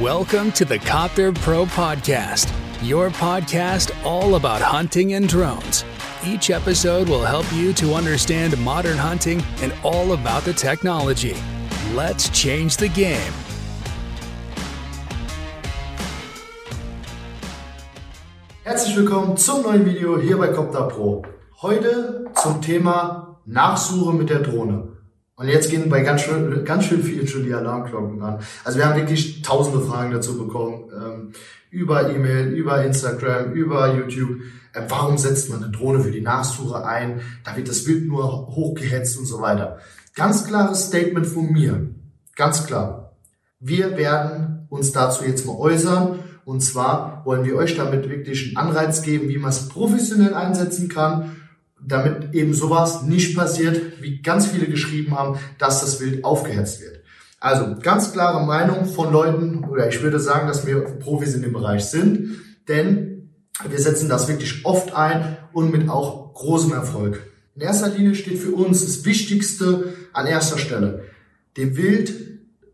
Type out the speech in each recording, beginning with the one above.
Welcome to the Copter Pro Podcast, your podcast all about hunting and drones. Each episode will help you to understand modern hunting and all about the technology. Let's change the game. Herzlich willkommen zum neuen Video hier bei Copter Pro. Heute zum Thema Nachsuche mit der Drohne. Und jetzt gehen bei ganz schön, ganz schön vielen schon die Alarmglocken an. Also wir haben wirklich tausende Fragen dazu bekommen. Ähm, über E-Mail, über Instagram, über YouTube. Äh, warum setzt man eine Drohne für die Nachsuche ein? Da wird das Bild nur hochgehetzt und so weiter. Ganz klares Statement von mir. Ganz klar. Wir werden uns dazu jetzt mal äußern. Und zwar wollen wir euch damit wirklich einen Anreiz geben, wie man es professionell einsetzen kann damit eben sowas nicht passiert, wie ganz viele geschrieben haben, dass das Wild aufgehetzt wird. Also ganz klare Meinung von Leuten, oder ich würde sagen, dass wir Profis in dem Bereich sind, denn wir setzen das wirklich oft ein und mit auch großem Erfolg. In erster Linie steht für uns das Wichtigste an erster Stelle, dem Wild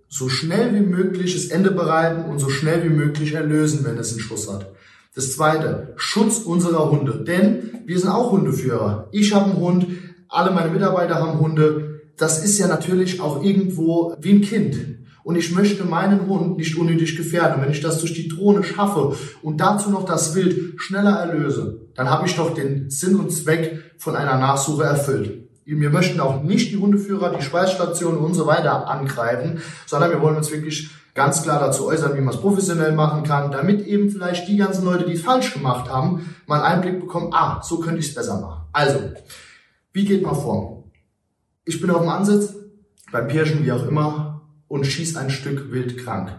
so schnell wie möglich das Ende bereiten und so schnell wie möglich erlösen, wenn es einen Schuss hat. Das zweite, Schutz unserer Hunde. Denn wir sind auch Hundeführer. Ich habe einen Hund, alle meine Mitarbeiter haben Hunde. Das ist ja natürlich auch irgendwo wie ein Kind. Und ich möchte meinen Hund nicht unnötig gefährden. wenn ich das durch die Drohne schaffe und dazu noch das Wild schneller erlöse, dann habe ich doch den Sinn und Zweck von einer Nachsuche erfüllt. Wir möchten auch nicht die Hundeführer, die Schweißstationen und so weiter angreifen, sondern wir wollen uns wirklich ganz klar dazu äußern, wie man es professionell machen kann, damit eben vielleicht die ganzen Leute, die es falsch gemacht haben, mal einen Einblick bekommen, ah, so könnte ich es besser machen. Also, wie geht man vor? Ich bin auf dem Ansitz, beim Pirschen, wie auch immer, und schieße ein Stück wild krank.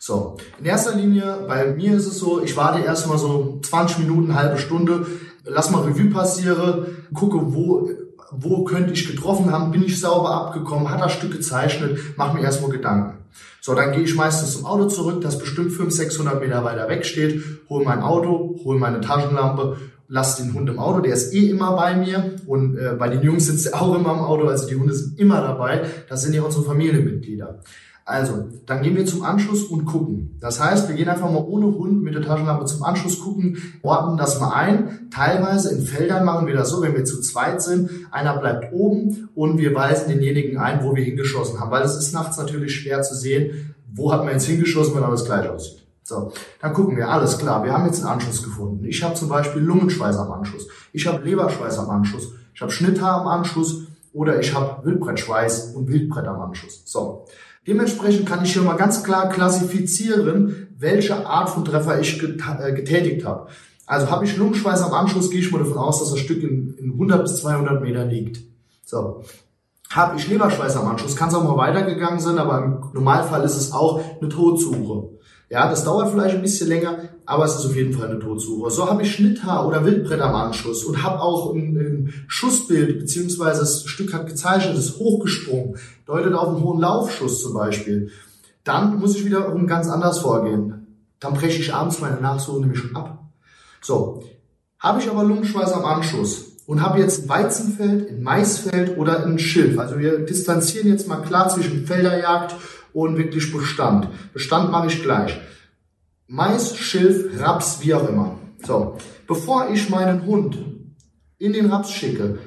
So, in erster Linie, bei mir ist es so, ich warte erstmal so 20 Minuten, halbe Stunde, lass mal Revue passieren, gucke, wo wo könnte ich getroffen haben, bin ich sauber abgekommen, hat das Stück gezeichnet, mach mir erstmal Gedanken. So, dann gehe ich meistens zum Auto zurück, das bestimmt 500, 600 Meter weiter weg steht, hole mein Auto, hole meine Taschenlampe, lass den Hund im Auto, der ist eh immer bei mir. Und äh, bei den Jungs sitzt er auch immer im Auto, also die Hunde sind immer dabei, das sind ja unsere Familienmitglieder. Also, dann gehen wir zum Anschluss und gucken. Das heißt, wir gehen einfach mal ohne Hund mit der Taschenlampe zum Anschluss gucken, ordnen das mal ein. Teilweise in Feldern machen wir das so, wenn wir zu zweit sind, einer bleibt oben und wir weisen denjenigen ein, wo wir hingeschossen haben. Weil es ist nachts natürlich schwer zu sehen, wo hat man jetzt hingeschossen, wenn alles gleich aussieht. So, dann gucken wir, alles klar, wir haben jetzt einen Anschluss gefunden. Ich habe zum Beispiel Lungenschweiß am Anschluss, ich habe Leberschweiß am Anschluss, ich habe Schnitthaar am Anschluss oder ich habe Wildbrettschweiß und Wildbrett am Anschluss. So, Dementsprechend kann ich hier mal ganz klar klassifizieren, welche Art von Treffer ich äh, getätigt habe. Also habe ich Lungenschweiß am Anschluss, gehe ich mal davon aus, dass das Stück in, in 100 bis 200 Meter liegt. So. Habe ich Leberschweiß am Anschluss, kann es auch mal weitergegangen sein, aber im Normalfall ist es auch eine Todsuche. Ja, das dauert vielleicht ein bisschen länger, aber es ist auf jeden Fall eine Todsuche. So habe ich Schnitthaar oder Wildbrett am Anschluss und habe auch ein, ein, Schussbild, beziehungsweise das Stück hat gezeichnet, ist hochgesprungen, deutet auf einen hohen Laufschuss zum Beispiel. Dann muss ich wiederum ganz anders vorgehen. Dann breche ich abends meine Nachsuche nämlich schon ab. So, habe ich aber Lungenschweiß am Anschluss und habe jetzt ein Weizenfeld, ein Maisfeld oder ein Schilf. Also wir distanzieren jetzt mal klar zwischen Felderjagd und wirklich Bestand. Bestand mache ich gleich. Mais, Schilf, Raps, wie auch immer. So, bevor ich meinen Hund in den Raps schicke,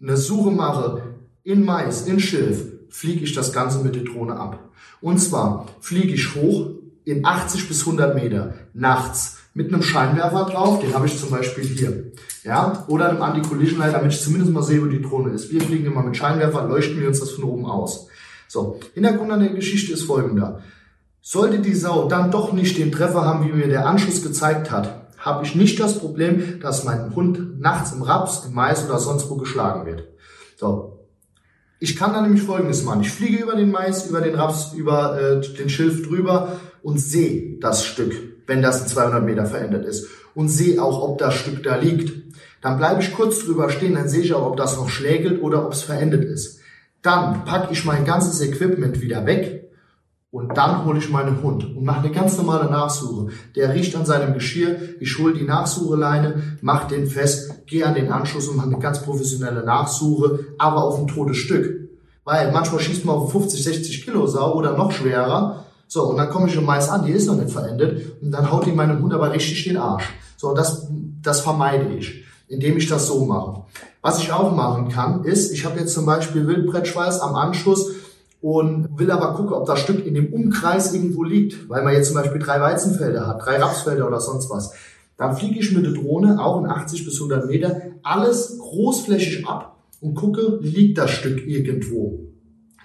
eine Suche mache in Mais, in Schilf, fliege ich das Ganze mit der Drohne ab. Und zwar fliege ich hoch in 80 bis 100 Meter nachts mit einem Scheinwerfer drauf, den habe ich zum Beispiel hier, ja, oder einem Anti-Collision Light, damit ich zumindest mal sehe, wo die Drohne ist. Wir fliegen immer mit Scheinwerfer, leuchten wir uns das von oben aus. So, Hintergrund an der Geschichte ist folgender. Sollte die Sau dann doch nicht den Treffer haben, wie mir der Anschluss gezeigt hat, habe ich nicht das Problem, dass mein Hund nachts im Raps, im Mais oder sonst wo geschlagen wird. So. Ich kann dann nämlich Folgendes machen. Ich fliege über den Mais, über den Raps, über äh, den Schilf drüber und sehe das Stück, wenn das in 200 Meter verändert ist. Und sehe auch, ob das Stück da liegt. Dann bleibe ich kurz drüber stehen, dann sehe ich auch, ob das noch schlägelt oder ob es verendet ist. Dann packe ich mein ganzes Equipment wieder weg und dann hole ich meinen Hund und mache eine ganz normale Nachsuche. Der riecht an seinem Geschirr, ich hole die Nachsucheleine, mache den fest, gehe an den Anschluss und mache eine ganz professionelle Nachsuche, aber auf ein totes Stück. Weil manchmal schießt man auf 50, 60 Kilo Sau oder noch schwerer So, und dann komme ich schon Mais an, die ist noch nicht verendet, und dann haut die meinem Hund aber richtig den Arsch. So, das, das vermeide ich, indem ich das so mache. Was ich auch machen kann, ist, ich habe jetzt zum Beispiel Wildbrettschweiß am Anschluss und will aber gucken, ob das Stück in dem Umkreis irgendwo liegt, weil man jetzt zum Beispiel drei Weizenfelder hat, drei Rapsfelder oder sonst was. Dann fliege ich mit der Drohne auch in 80 bis 100 Meter alles großflächig ab und gucke, liegt das Stück irgendwo.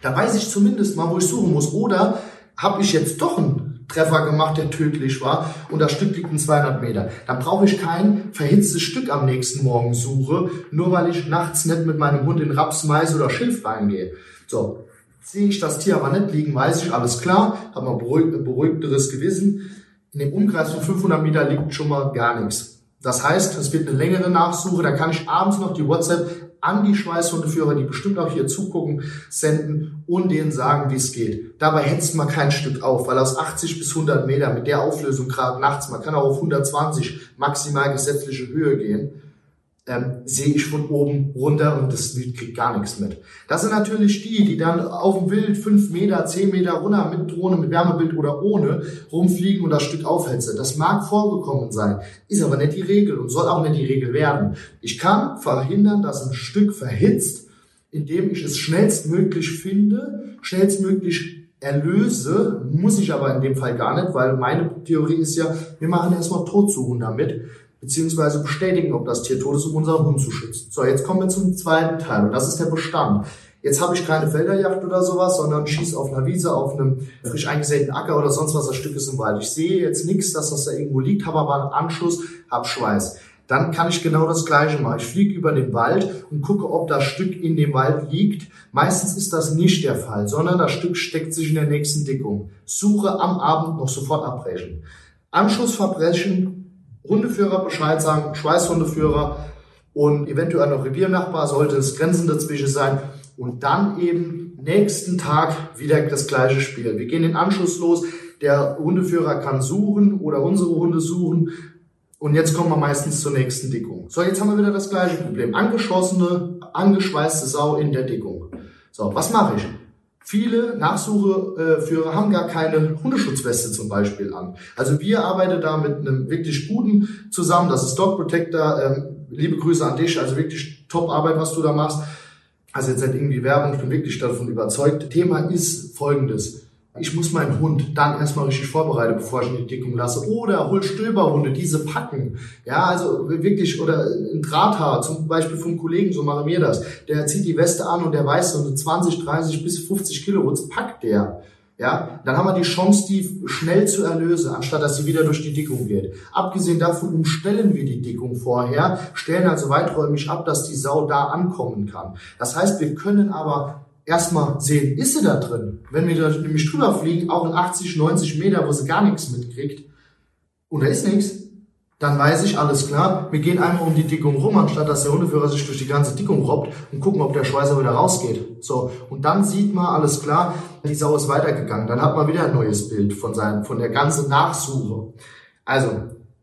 Da weiß ich zumindest mal, wo ich suchen muss. Oder habe ich jetzt doch einen Treffer gemacht, der tödlich war und das Stück liegt in 200 Meter. Dann brauche ich kein verhitztes Stück am nächsten Morgen suche, nur weil ich nachts nicht mit meinem Hund in Raps, Mais oder Schilf reingehe. So, sehe ich das Tier aber nicht liegen, weiß ich, alles klar, habe ein beruhigteres Gewissen. In dem Umkreis von 500 Meter liegt schon mal gar nichts. Das heißt, es wird eine längere Nachsuche, da kann ich abends noch die WhatsApp an die Schweißhundeführer, die bestimmt auch hier zugucken, senden und denen sagen, wie es geht. Dabei hetzt man kein Stück auf, weil aus 80 bis 100 Meter mit der Auflösung gerade nachts, man kann auch auf 120 maximal gesetzliche Höhe gehen, ähm, sehe ich von oben runter und das Wild kriegt gar nichts mit. Das sind natürlich die, die dann auf dem Wild fünf Meter, zehn Meter runter mit Drohne, mit Wärmebild oder ohne rumfliegen und das Stück aufhetzen. Das mag vorgekommen sein, ist aber nicht die Regel und soll auch nicht die Regel werden. Ich kann verhindern, dass ein Stück verhitzt, indem ich es schnellstmöglich finde, schnellstmöglich erlöse, muss ich aber in dem Fall gar nicht, weil meine Theorie ist ja, wir machen erstmal Totsuchen damit beziehungsweise bestätigen, ob das Tier tot ist, um unseren Hund zu schützen. So, jetzt kommen wir zum zweiten Teil und das ist der Bestand. Jetzt habe ich keine Felderjagd oder sowas, sondern schieße auf einer Wiese, auf einem frisch eingesäten Acker oder sonst was, das Stück ist im Wald. Ich sehe jetzt nichts, dass das da irgendwo liegt, habe aber einen Anschluss, habe Schweiß. Dann kann ich genau das Gleiche machen. Ich fliege über den Wald und gucke, ob das Stück in dem Wald liegt. Meistens ist das nicht der Fall, sondern das Stück steckt sich in der nächsten Dickung. Suche am Abend noch sofort abbrechen. Anschlussverbrechen Hundeführer Bescheid sagen, Schweißhundeführer und eventuell noch Reviernachbar sollte es Grenzen dazwischen sein und dann eben nächsten Tag wieder das gleiche Spiel. Wir gehen den Anschluss los, der Hundeführer kann suchen oder unsere Hunde suchen und jetzt kommen wir meistens zur nächsten Dickung. So, jetzt haben wir wieder das gleiche Problem. Angeschossene, angeschweißte Sau in der Dickung. So, was mache ich? Viele Nachsucheführer haben gar keine Hundeschutzweste zum Beispiel an. Also wir arbeiten da mit einem wirklich guten zusammen. Das ist Dog Protector. Ähm, liebe Grüße an dich. Also wirklich top Arbeit, was du da machst. Also jetzt nicht irgendwie Werbung. Ich bin wirklich davon überzeugt. Thema ist folgendes. Ich muss meinen Hund dann erstmal richtig vorbereiten, bevor ich ihn in die Dickung lasse. Oder hol Stöberhunde, diese packen. Ja, also wirklich, oder ein Drahthaar, zum Beispiel vom Kollegen, so mache mir das. Der zieht die Weste an und der weiß, so 20, 30 bis 50 Kilo, packt der. Ja, dann haben wir die Chance, die schnell zu erlösen, anstatt dass sie wieder durch die Dickung geht. Abgesehen davon umstellen wir die Dickung vorher, stellen also weiträumig ab, dass die Sau da ankommen kann. Das heißt, wir können aber erstmal sehen, ist sie da drin? Wenn wir da nämlich drüber fliegen, auch in 80, 90 Meter, wo sie gar nichts mitkriegt, und da ist nichts, dann weiß ich, alles klar, wir gehen einmal um die Dickung rum, anstatt dass der Hundeführer sich durch die ganze Dickung robbt und gucken, ob der Schweißer wieder rausgeht. So. Und dann sieht man, alles klar, die Sau ist weitergegangen. Dann hat man wieder ein neues Bild von seinem, von der ganzen Nachsuche. Also,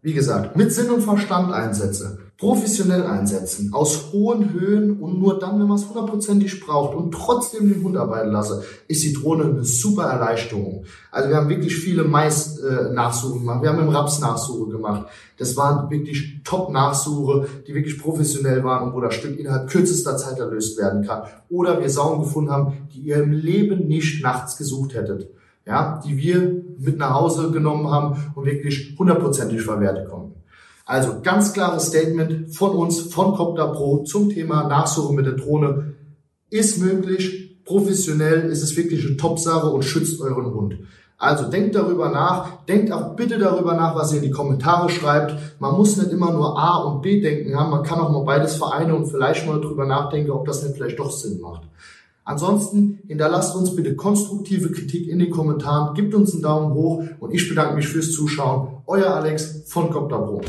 wie gesagt, mit Sinn und Verstand einsetze professionell einsetzen, aus hohen Höhen und nur dann, wenn man es hundertprozentig braucht und trotzdem den Hund arbeiten lasse, ist die Drohne eine super Erleichterung. Also wir haben wirklich viele Mais-Nachsuchen gemacht, wir haben im Raps Nachsuche gemacht. Das waren wirklich Top-Nachsuche, die wirklich professionell waren und wo das Stück innerhalb kürzester Zeit erlöst werden kann. Oder wir Sauen gefunden haben, die ihr im Leben nicht nachts gesucht hättet. Ja, die wir mit nach Hause genommen haben und wirklich hundertprozentig verwertet konnten. Also ganz klares Statement von uns, von Copter Pro zum Thema Nachsuche mit der Drohne. Ist möglich, professionell ist es wirklich eine Top-Sache und schützt euren Hund. Also denkt darüber nach, denkt auch bitte darüber nach, was ihr in die Kommentare schreibt. Man muss nicht immer nur A und B denken haben, man kann auch mal beides vereinen und vielleicht mal darüber nachdenken, ob das nicht vielleicht doch Sinn macht. Ansonsten hinterlasst uns bitte konstruktive Kritik in den Kommentaren, gebt uns einen Daumen hoch und ich bedanke mich fürs Zuschauen. Euer Alex von Copter Pro.